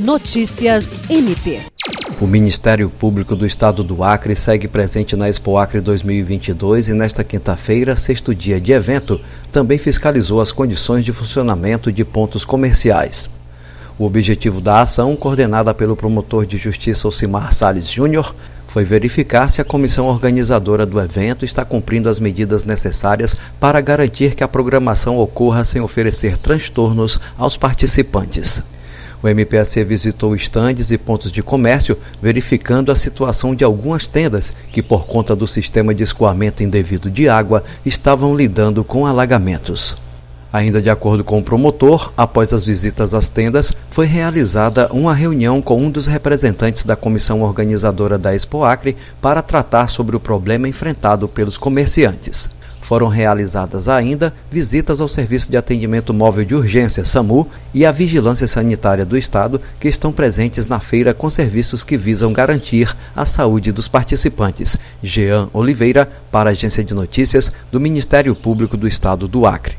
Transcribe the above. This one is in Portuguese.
Notícias MP. O Ministério Público do Estado do Acre segue presente na Expo Acre 2022 e nesta quinta-feira, sexto dia de evento, também fiscalizou as condições de funcionamento de pontos comerciais. O objetivo da ação, coordenada pelo promotor de justiça Ocimar Sales Júnior, foi verificar se a comissão organizadora do evento está cumprindo as medidas necessárias para garantir que a programação ocorra sem oferecer transtornos aos participantes. O MPAC visitou estandes e pontos de comércio, verificando a situação de algumas tendas que, por conta do sistema de escoamento indevido de água, estavam lidando com alagamentos. Ainda de acordo com o promotor, após as visitas às tendas, foi realizada uma reunião com um dos representantes da comissão organizadora da Expo Acre para tratar sobre o problema enfrentado pelos comerciantes. Foram realizadas ainda visitas ao Serviço de Atendimento Móvel de Urgência, SAMU, e à Vigilância Sanitária do Estado, que estão presentes na feira com serviços que visam garantir a saúde dos participantes. Jean Oliveira, para a Agência de Notícias do Ministério Público do Estado do Acre.